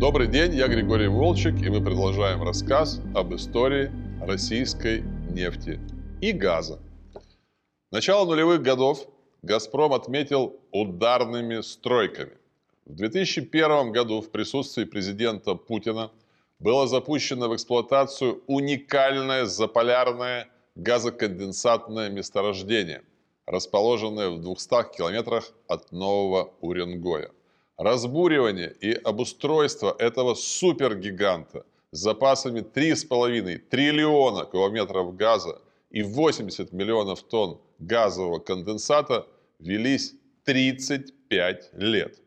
Добрый день, я Григорий Волчек, и мы продолжаем рассказ об истории российской нефти и газа. Начало нулевых годов «Газпром» отметил ударными стройками. В 2001 году в присутствии президента Путина было запущено в эксплуатацию уникальное заполярное газоконденсатное месторождение, расположенное в 200 километрах от Нового Уренгоя. Разбуривание и обустройство этого супергиганта с запасами 3,5 триллиона километров газа и 80 миллионов тонн газового конденсата велись 35 лет.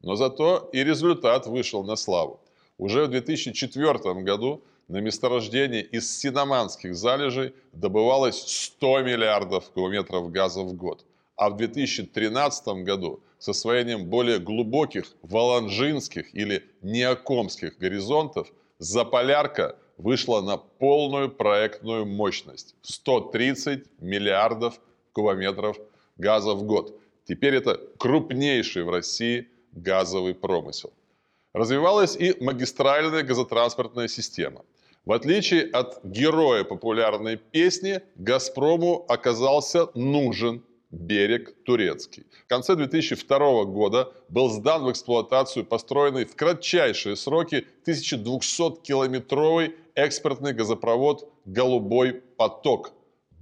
Но зато и результат вышел на славу. Уже в 2004 году на месторождении из синоманских залежей добывалось 100 миллиардов километров газа в год. А в 2013 году с освоением более глубоких валанжинских или неокомских горизонтов Заполярка вышла на полную проектную мощность – 130 миллиардов кубометров газа в год. Теперь это крупнейший в России газовый промысел. Развивалась и магистральная газотранспортная система. В отличие от героя популярной песни, «Газпрому» оказался нужен берег турецкий. В конце 2002 года был сдан в эксплуатацию построенный в кратчайшие сроки 1200-километровый экспортный газопровод «Голубой поток»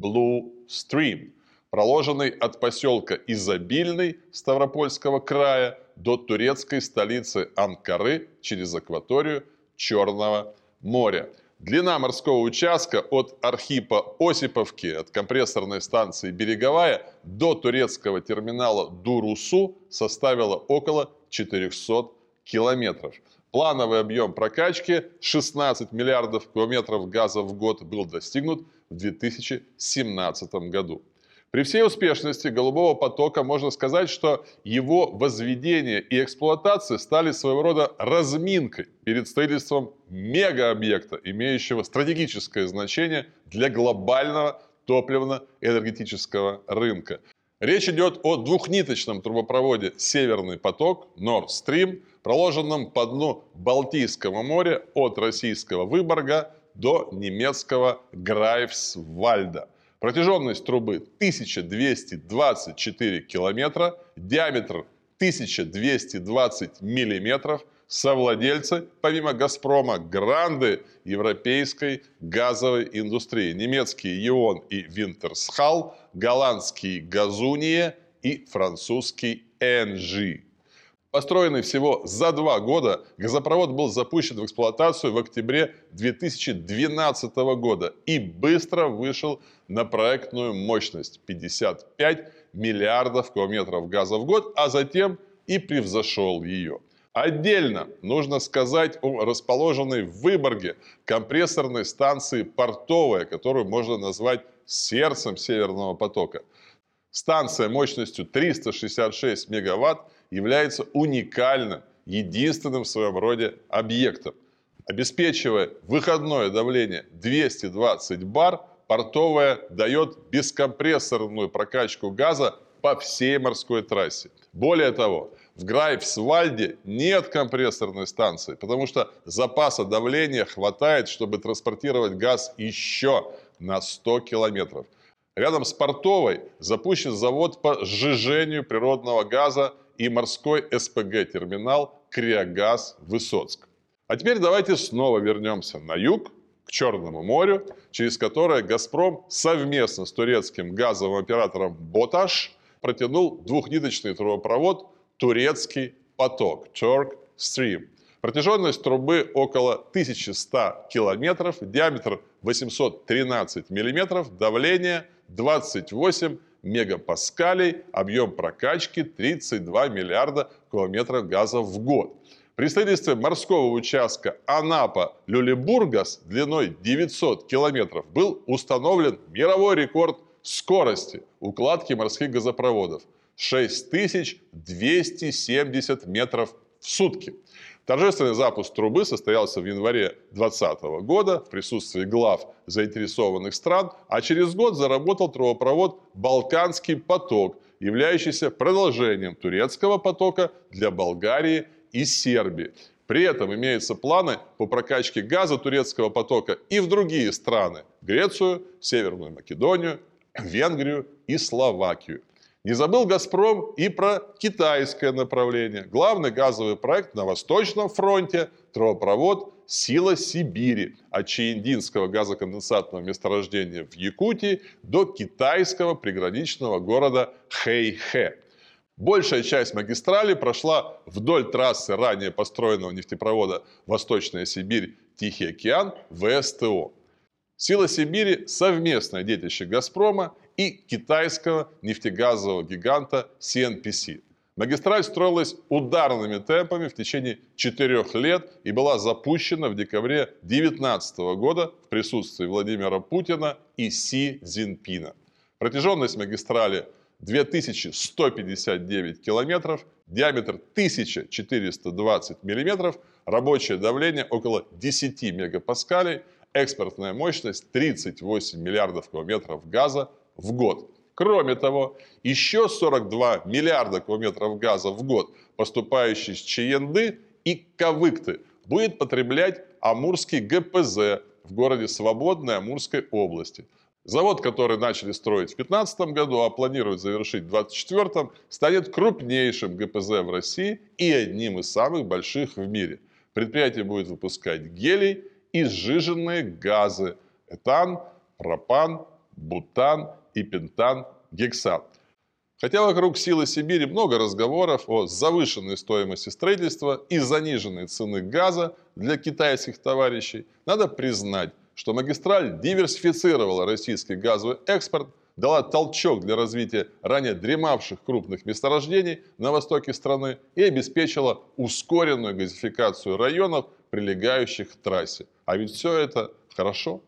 Blue Stream, проложенный от поселка Изобильный Ставропольского края до турецкой столицы Анкары через акваторию Черного моря – Длина морского участка от Архипа Осиповки, от компрессорной станции «Береговая» до турецкого терминала Дурусу составила около 400 километров. Плановый объем прокачки 16 миллиардов километров газа в год был достигнут в 2017 году. При всей успешности голубого потока можно сказать, что его возведение и эксплуатация стали своего рода разминкой перед строительством мегаобъекта, имеющего стратегическое значение для глобального топливно-энергетического рынка. Речь идет о двухниточном трубопроводе «Северный поток» Nord Stream, проложенном по дну Балтийского моря от российского Выборга до немецкого Грайфсвальда – Протяженность трубы 1224 километра, диаметр 1220 миллиметров. Совладельцы, помимо «Газпрома», гранды европейской газовой индустрии. Немецкие «Ион» и «Винтерсхал», голландский «Газуния» и французский «Энжи». Построенный всего за два года, газопровод был запущен в эксплуатацию в октябре 2012 года и быстро вышел на проектную мощность 55 миллиардов километров газа в год, а затем и превзошел ее. Отдельно нужно сказать о расположенной в Выборге компрессорной станции «Портовая», которую можно назвать сердцем Северного потока. Станция мощностью 366 мегаватт является уникальным, единственным в своем роде объектом. Обеспечивая выходное давление 220 бар, портовая дает бескомпрессорную прокачку газа по всей морской трассе. Более того, в Грайфсвальде нет компрессорной станции, потому что запаса давления хватает, чтобы транспортировать газ еще на 100 километров. Рядом с портовой запущен завод по сжижению природного газа и морской СПГ-терминал «Криогаз Высоцк». А теперь давайте снова вернемся на юг, к Черному морю, через которое «Газпром» совместно с турецким газовым оператором «Боташ» протянул двухниточный трубопровод «Турецкий поток» Turk Stream. Протяженность трубы около 1100 километров, диаметр 813 миллиметров, давление 28 мегапаскалей, объем прокачки 32 миллиарда километров газа в год. При строительстве морского участка Анапа-Люлебургас длиной 900 километров был установлен мировой рекорд скорости укладки морских газопроводов – 6270 метров в сутки. Торжественный запуск трубы состоялся в январе 2020 года в присутствии глав заинтересованных стран, а через год заработал трубопровод «Балканский поток», являющийся продолжением турецкого потока для Болгарии и Сербии. При этом имеются планы по прокачке газа турецкого потока и в другие страны – Грецию, Северную Македонию, Венгрию и Словакию. Не забыл «Газпром» и про китайское направление. Главный газовый проект на Восточном фронте – трубопровод «Сила Сибири» от Чаиндинского газоконденсатного месторождения в Якутии до китайского приграничного города Хэйхэ. Большая часть магистрали прошла вдоль трассы ранее построенного нефтепровода «Восточная Сибирь» Тихий океан ВСТО. Сила Сибири – совместное детище «Газпрома» и китайского нефтегазового гиганта CNPC. Магистраль строилась ударными темпами в течение четырех лет и была запущена в декабре 2019 года в присутствии Владимира Путина и Си Цзиньпина. Протяженность магистрали 2159 километров, диаметр 1420 миллиметров, рабочее давление около 10 мегапаскалей, экспортная мощность 38 миллиардов кубометров газа в год. Кроме того, еще 42 миллиарда кубометров газа в год, поступающий с Чаенды и Кавыкты, будет потреблять Амурский ГПЗ в городе Свободной Амурской области. Завод, который начали строить в 2015 году, а планируют завершить в 2024, станет крупнейшим ГПЗ в России и одним из самых больших в мире. Предприятие будет выпускать гелий и сжиженные газы – этан, пропан, бутан и пентан-гексат. Хотя вокруг силы Сибири много разговоров о завышенной стоимости строительства и заниженной цены газа для китайских товарищей, надо признать, что магистраль диверсифицировала российский газовый экспорт, дала толчок для развития ранее дремавших крупных месторождений на востоке страны и обеспечила ускоренную газификацию районов, прилегающих к трассе. А ведь все это хорошо.